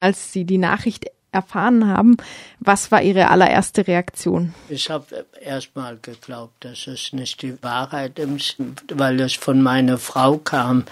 Als Sie die Nachricht erfahren haben, was war Ihre allererste Reaktion? Ich habe erst mal geglaubt, dass es nicht die Wahrheit ist, weil es von meiner Frau kam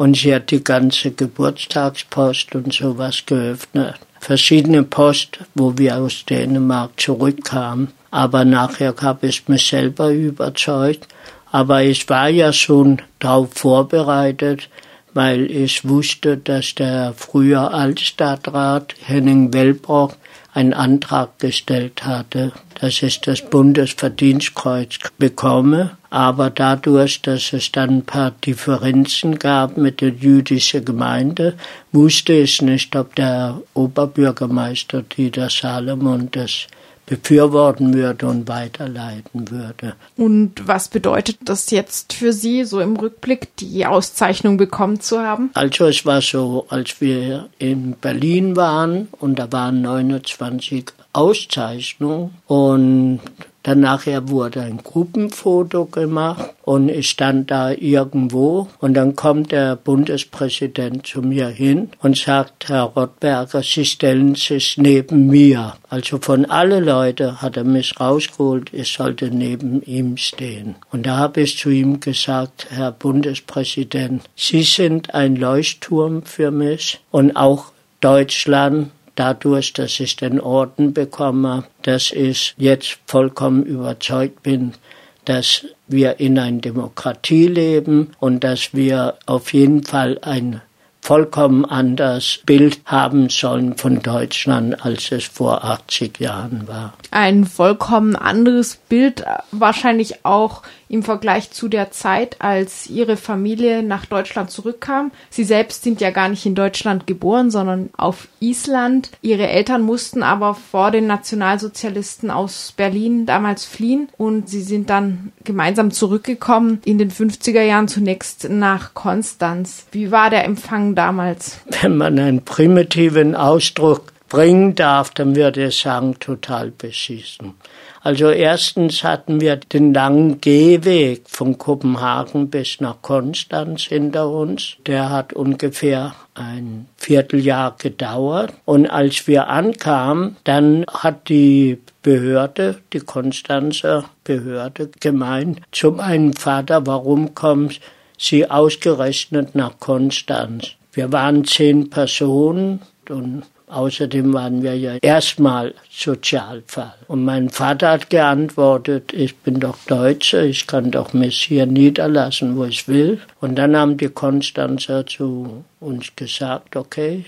und sie hat die ganze Geburtstagspost und sowas geöffnet. Verschiedene Post, wo wir aus Dänemark zurückkamen. Aber nachher habe ich mich selber überzeugt. Aber ich war ja schon darauf vorbereitet, weil ich wusste, dass der frühere Altstadtrat Henning Wellbrock einen Antrag gestellt hatte, dass ich das Bundesverdienstkreuz bekomme. Aber dadurch, dass es dann ein paar Differenzen gab mit der jüdischen Gemeinde, wusste ich nicht, ob der Oberbürgermeister Dieter Salomon das befürworten würde und weiterleiten würde. Und was bedeutet das jetzt für Sie, so im Rückblick, die Auszeichnung bekommen zu haben? Also es war so, als wir in Berlin waren und da waren 29 Auszeichnungen und dann nachher wurde ein Gruppenfoto gemacht und ich stand da irgendwo und dann kommt der Bundespräsident zu mir hin und sagt, Herr Rottberger, Sie stellen sich neben mir. Also von alle Leute hat er mich rausgeholt, ich sollte neben ihm stehen. Und da habe ich zu ihm gesagt, Herr Bundespräsident, Sie sind ein Leuchtturm für mich und auch Deutschland dadurch, dass ich den Orden bekomme, dass ich jetzt vollkommen überzeugt bin, dass wir in einer Demokratie leben und dass wir auf jeden Fall ein vollkommen anderes Bild haben sollen von Deutschland, als es vor 80 Jahren war. Ein vollkommen anderes Bild, wahrscheinlich auch im Vergleich zu der Zeit, als ihre Familie nach Deutschland zurückkam. Sie selbst sind ja gar nicht in Deutschland geboren, sondern auf Island. Ihre Eltern mussten aber vor den Nationalsozialisten aus Berlin damals fliehen und sie sind dann gemeinsam zurückgekommen in den 50er Jahren zunächst nach Konstanz. Wie war der Empfang damals? Wenn man einen primitiven Ausdruck bringen darf, dann würde ich sagen, total beschissen. Also erstens hatten wir den langen Gehweg von Kopenhagen bis nach Konstanz hinter uns. Der hat ungefähr ein Vierteljahr gedauert. Und als wir ankamen, dann hat die Behörde, die Konstanzer Behörde gemeint zu meinem Vater, warum kommt sie ausgerechnet nach Konstanz? Wir waren zehn Personen und Außerdem waren wir ja erstmal Sozialfall. Und mein Vater hat geantwortet, ich bin doch Deutscher, ich kann doch mich hier niederlassen, wo ich will. Und dann haben die Konstanzer zu uns gesagt, okay,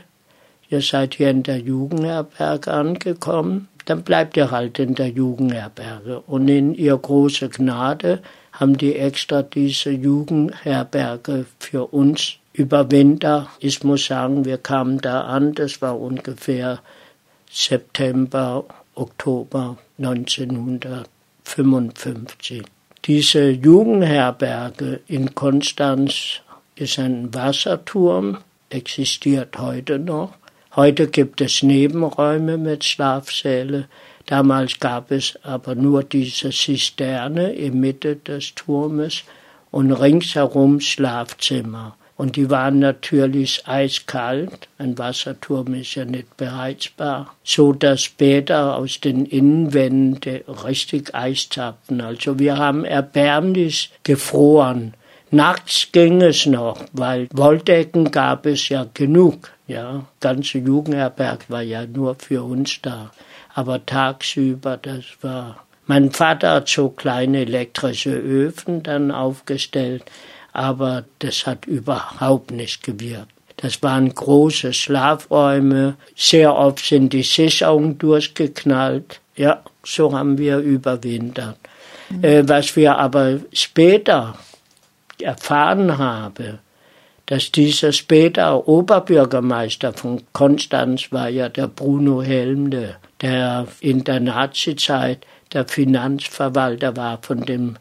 ihr seid hier in der Jugendherberge angekommen, dann bleibt ihr halt in der Jugendherberge. Und in ihr große Gnade haben die extra diese Jugendherberge für uns über Winter. Ich muss sagen, wir kamen da an, das war ungefähr September, Oktober 1955. Diese Jugendherberge in Konstanz ist ein Wasserturm, existiert heute noch. Heute gibt es Nebenräume mit Schlafsäle. Damals gab es aber nur diese Zisterne in Mitte des Turmes und ringsherum Schlafzimmer. Und die waren natürlich eiskalt. Ein Wasserturm ist ja nicht beheizbar. So dass später aus den Innenwänden richtig Eis tappten. Also wir haben erbärmlich gefroren. Nachts ging es noch, weil Wolldecken gab es ja genug. Ja, ganze Jugendherberg war ja nur für uns da. Aber tagsüber, das war. Mein Vater hat so kleine elektrische Öfen dann aufgestellt aber das hat überhaupt nicht gewirkt. Das waren große Schlafräume, sehr oft sind die Sicherungen durchgeknallt. Ja, so haben wir überwintert. Mhm. Äh, was wir aber später erfahren haben, dass dieser später Oberbürgermeister von Konstanz war ja der Bruno Helmle, der in der Nazizeit der Finanzverwalter war von dem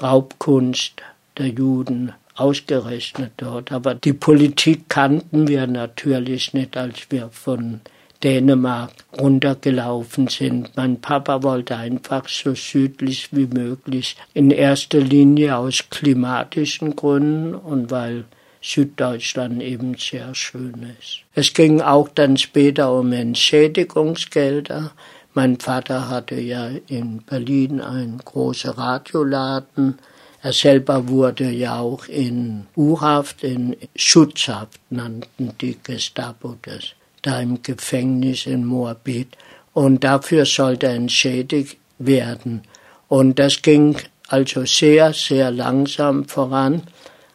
Raubkunst der Juden ausgerechnet dort. Aber die Politik kannten wir natürlich nicht, als wir von Dänemark runtergelaufen sind. Mein Papa wollte einfach so südlich wie möglich, in erster Linie aus klimatischen Gründen und weil Süddeutschland eben sehr schön ist. Es ging auch dann später um Entschädigungsgelder. Mein Vater hatte ja in Berlin einen großen Radioladen. Er selber wurde ja auch in U-Haft, in Schutzhaft nannten die Gestapo das, da im Gefängnis in Moabit. Und dafür sollte er entschädigt werden. Und das ging also sehr, sehr langsam voran,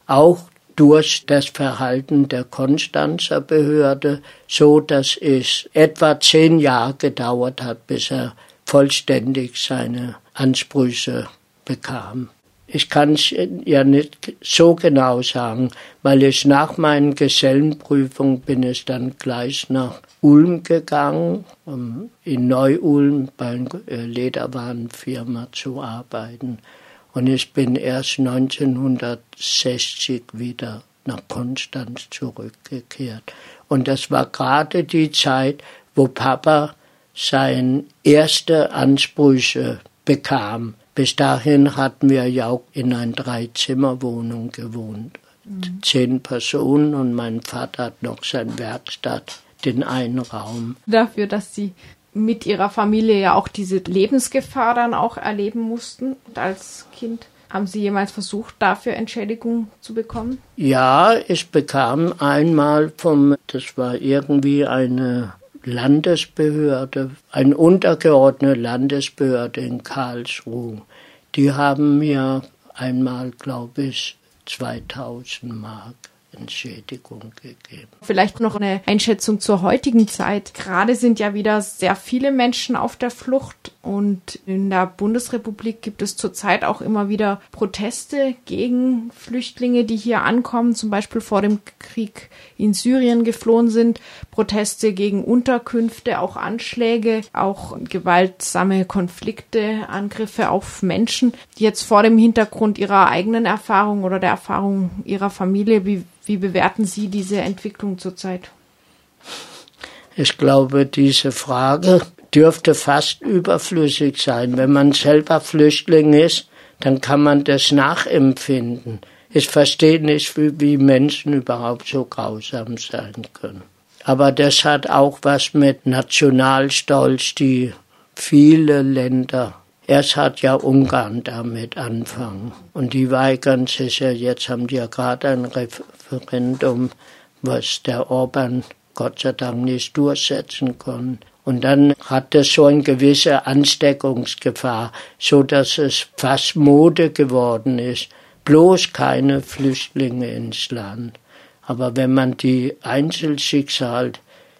auch durch das Verhalten der Konstanzer Behörde, so dass es etwa zehn Jahre gedauert hat, bis er vollständig seine Ansprüche bekam. Ich kann es ja nicht so genau sagen, weil ich nach meinen Gesellenprüfungen bin ich dann gleich nach Ulm gegangen, um in Neu-Ulm bei einer Lederwarenfirma zu arbeiten. Und ich bin erst 1960 wieder nach Konstanz zurückgekehrt. Und das war gerade die Zeit, wo Papa seine erste Ansprüche bekam. Bis dahin hatten wir ja auch in einer Dreizimmerwohnung gewohnt. Mhm. Zehn Personen und mein Vater hat noch seine Werkstatt, den einen Raum. Dafür, dass Sie mit ihrer Familie ja auch diese Lebensgefahr dann auch erleben mussten als Kind. Haben Sie jemals versucht, dafür Entschädigung zu bekommen? Ja, ich bekam einmal vom, das war irgendwie eine Landesbehörde, eine untergeordnete Landesbehörde in Karlsruhe. Die haben mir einmal, glaube ich, 2000 Mark Entschädigung gegeben. Vielleicht noch eine Einschätzung zur heutigen Zeit. Gerade sind ja wieder sehr viele Menschen auf der Flucht und in der Bundesrepublik gibt es zurzeit auch immer wieder Proteste gegen Flüchtlinge, die hier ankommen, zum Beispiel vor dem Krieg in Syrien geflohen sind, Proteste gegen Unterkünfte, auch Anschläge, auch gewaltsame Konflikte, Angriffe auf Menschen. Jetzt vor dem Hintergrund ihrer eigenen Erfahrung oder der Erfahrung ihrer Familie, wie wie bewerten Sie diese Entwicklung zurzeit? Ich glaube, diese Frage dürfte fast überflüssig sein. Wenn man selber Flüchtling ist, dann kann man das nachempfinden. Ich verstehe nicht, wie, wie Menschen überhaupt so grausam sein können. Aber das hat auch was mit Nationalstolz, die viele Länder Erst hat ja Ungarn damit anfangen. Und die weigern sich ja, jetzt haben die ja gerade ein Referendum, was der Orban Gott sei Dank nicht durchsetzen konnte. Und dann hat es so eine gewisse Ansteckungsgefahr, so dass es fast Mode geworden ist. Bloß keine Flüchtlinge ins Land. Aber wenn man die Einzelschicksal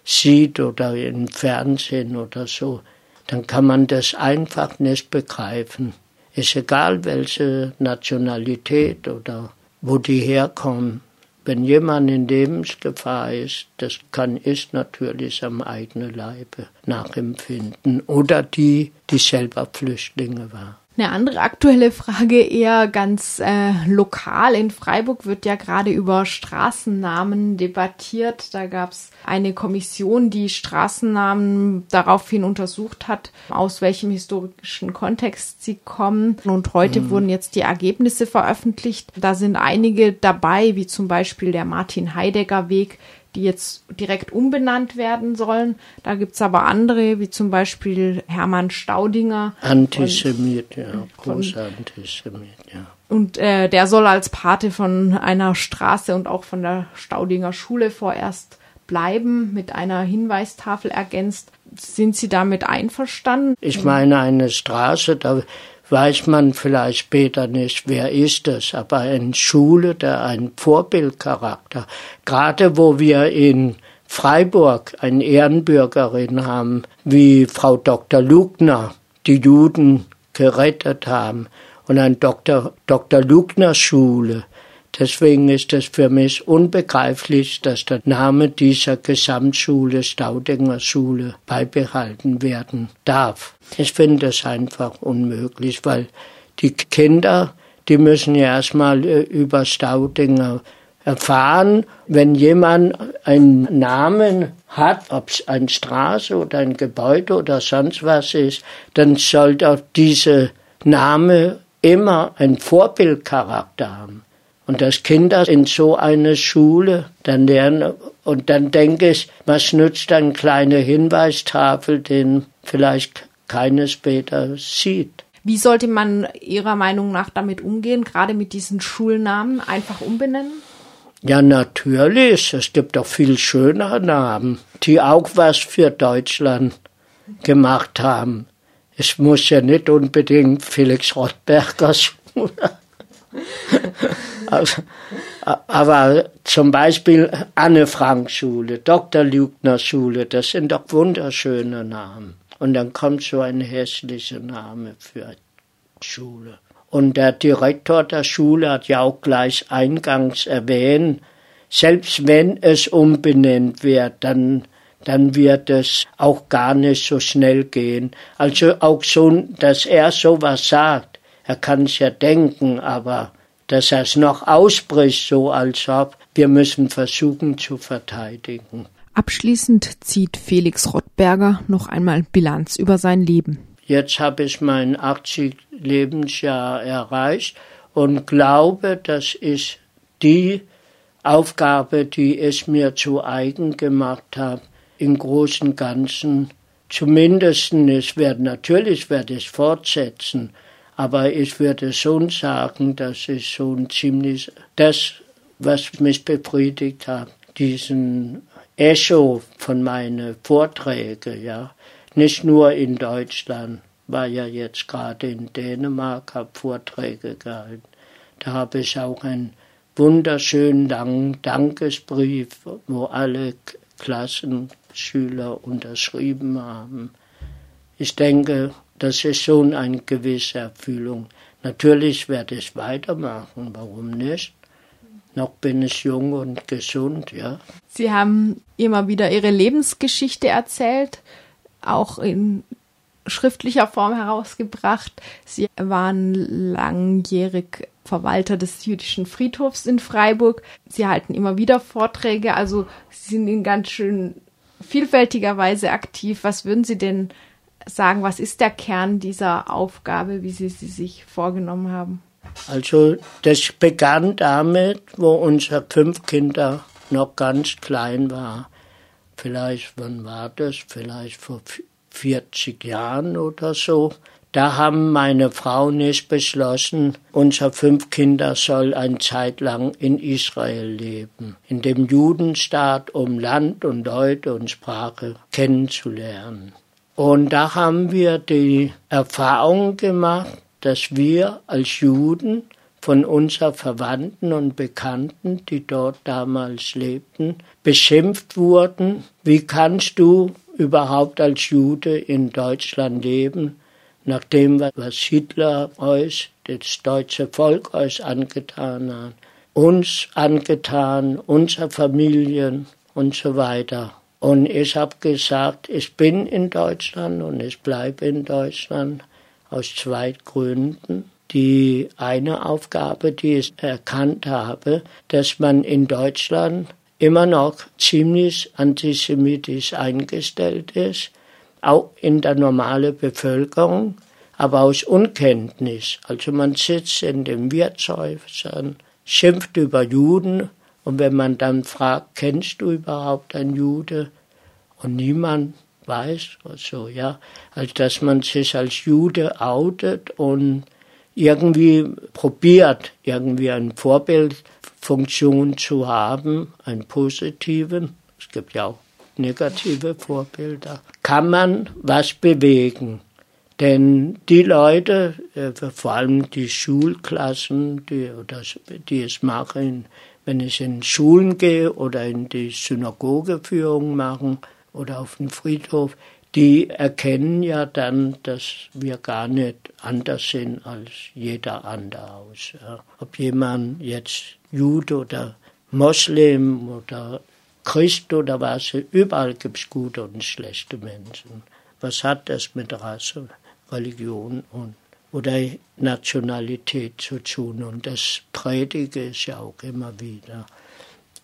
sieht oder im Fernsehen oder so, dann kann man das einfach nicht begreifen. Ist egal, welche Nationalität oder wo die herkommen. Wenn jemand in Lebensgefahr ist, das kann ich natürlich am eigenen Leibe nachempfinden. Oder die, die selber Flüchtlinge waren. Eine andere aktuelle Frage, eher ganz äh, lokal. In Freiburg wird ja gerade über Straßennamen debattiert. Da gab es eine Kommission, die Straßennamen daraufhin untersucht hat, aus welchem historischen Kontext sie kommen. Und heute mhm. wurden jetzt die Ergebnisse veröffentlicht. Da sind einige dabei, wie zum Beispiel der Martin-Heidegger-Weg, die jetzt direkt umbenannt werden sollen. Da gibt's aber andere, wie zum Beispiel Hermann Staudinger. Antisemit, ja, großer Antisemit, ja. Und äh, der soll als Pate von einer Straße und auch von der Staudinger Schule vorerst bleiben, mit einer Hinweistafel ergänzt. Sind Sie damit einverstanden? Ich meine, eine Straße, da weiß man vielleicht später nicht, wer ist es, aber eine Schule, der einen Vorbildcharakter, gerade wo wir in Freiburg eine Ehrenbürgerin haben, wie Frau Dr. Lugner, die Juden gerettet haben, und ein Dr. Dr. Lugner Schule, Deswegen ist es für mich unbegreiflich, dass der Name dieser Gesamtschule, Staudinger Schule, beibehalten werden darf. Ich finde es einfach unmöglich, weil die Kinder, die müssen ja erstmal äh, über Staudinger erfahren, wenn jemand einen Namen hat, ob es eine Straße oder ein Gebäude oder sonst was ist, dann sollte auch dieser Name immer einen Vorbildcharakter haben. Und dass Kinder in so eine Schule dann lernen, und dann denke ich, was nützt eine kleine Hinweistafel, den vielleicht keiner später sieht. Wie sollte man Ihrer Meinung nach damit umgehen, gerade mit diesen Schulnamen einfach umbenennen? Ja, natürlich. Es gibt auch viel schönere Namen, die auch was für Deutschland gemacht haben. Es muss ja nicht unbedingt Felix Rottberger Schule. also, aber zum Beispiel Anne Frank Schule, Dr. Lügner Schule, das sind doch wunderschöne Namen. Und dann kommt so ein hässlicher Name für Schule. Und der Direktor der Schule hat ja auch gleich eingangs erwähnt, selbst wenn es umbenannt wird, dann, dann wird es auch gar nicht so schnell gehen. Also auch so, dass er sowas sagt, er kann es ja denken, aber dass er es noch ausbricht, so als ob wir müssen versuchen zu verteidigen. Abschließend zieht Felix Rottberger noch einmal Bilanz über sein Leben. Jetzt habe ich mein 80 Lebensjahr erreicht und glaube, das ist die Aufgabe, die es mir zu eigen gemacht habe, im Großen und Ganzen. Zumindest, es wird, natürlich werde ich fortsetzen, aber ich würde schon sagen, das ist schon ziemlich das, was mich befriedigt hat, diesen Echo von meinen Vorträgen, ja. Nicht nur in Deutschland, war ja jetzt gerade in Dänemark, habe Vorträge gehalten. Da habe ich auch einen wunderschönen langen Dankesbrief, wo alle Klassenschüler unterschrieben haben. Ich denke, das ist schon eine gewisse Erfüllung. Natürlich werde ich weitermachen, warum nicht? Noch bin ich jung und gesund, ja. Sie haben immer wieder Ihre Lebensgeschichte erzählt, auch in schriftlicher Form herausgebracht. Sie waren langjährig Verwalter des jüdischen Friedhofs in Freiburg. Sie halten immer wieder Vorträge, also Sie sind in ganz schön vielfältiger Weise aktiv. Was würden Sie denn sagen, was ist der Kern dieser Aufgabe, wie Sie sie sich vorgenommen haben? Also das begann damit, wo unsere fünf Kinder noch ganz klein waren. Vielleicht, wann war das? Vielleicht vor 40 Jahren oder so. Da haben meine Frau nicht beschlossen, unser fünf Kinder soll eine Zeit lang in Israel leben, in dem Judenstaat, um Land und Leute und Sprache kennenzulernen. Und da haben wir die Erfahrung gemacht, dass wir als Juden von unseren Verwandten und Bekannten, die dort damals lebten, beschimpft wurden. Wie kannst du überhaupt als Jude in Deutschland leben, nachdem was Hitler euch, das deutsche Volk euch angetan hat, uns angetan, unsere Familien und so weiter. Und ich habe gesagt, ich bin in Deutschland und ich bleibe in Deutschland aus zwei Gründen. Die eine Aufgabe, die ich erkannt habe, dass man in Deutschland immer noch ziemlich antisemitisch eingestellt ist, auch in der normalen Bevölkerung, aber aus Unkenntnis. Also man sitzt in den Wirtshäusern, schimpft über Juden und wenn man dann fragt, kennst du überhaupt einen Jude? Und niemand weiß, also ja, als dass man sich als Jude outet und irgendwie probiert, irgendwie eine Vorbildfunktion zu haben, einen positiven. Es gibt ja auch negative Vorbilder. Kann man was bewegen? Denn die Leute, äh, vor allem die Schulklassen, die, die es machen, wenn ich in Schulen gehe oder in die Synagogeführung machen oder auf den Friedhof, die erkennen ja dann, dass wir gar nicht anders sind als jeder andere aus. Ob jemand jetzt Jude oder Moslem oder Christ oder was, überall gibt es gute und schlechte Menschen. Was hat das mit Rasse, Religion und oder Nationalität zu tun. Und das predige ich ja auch immer wieder.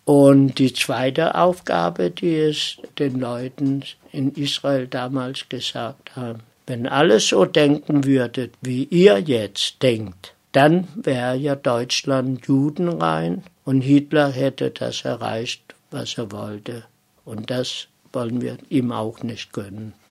Und die zweite Aufgabe, die es den Leuten in Israel damals gesagt haben, wenn alle so denken würdet, wie ihr jetzt denkt, dann wäre ja Deutschland judenrein und Hitler hätte das erreicht, was er wollte. Und das wollen wir ihm auch nicht gönnen.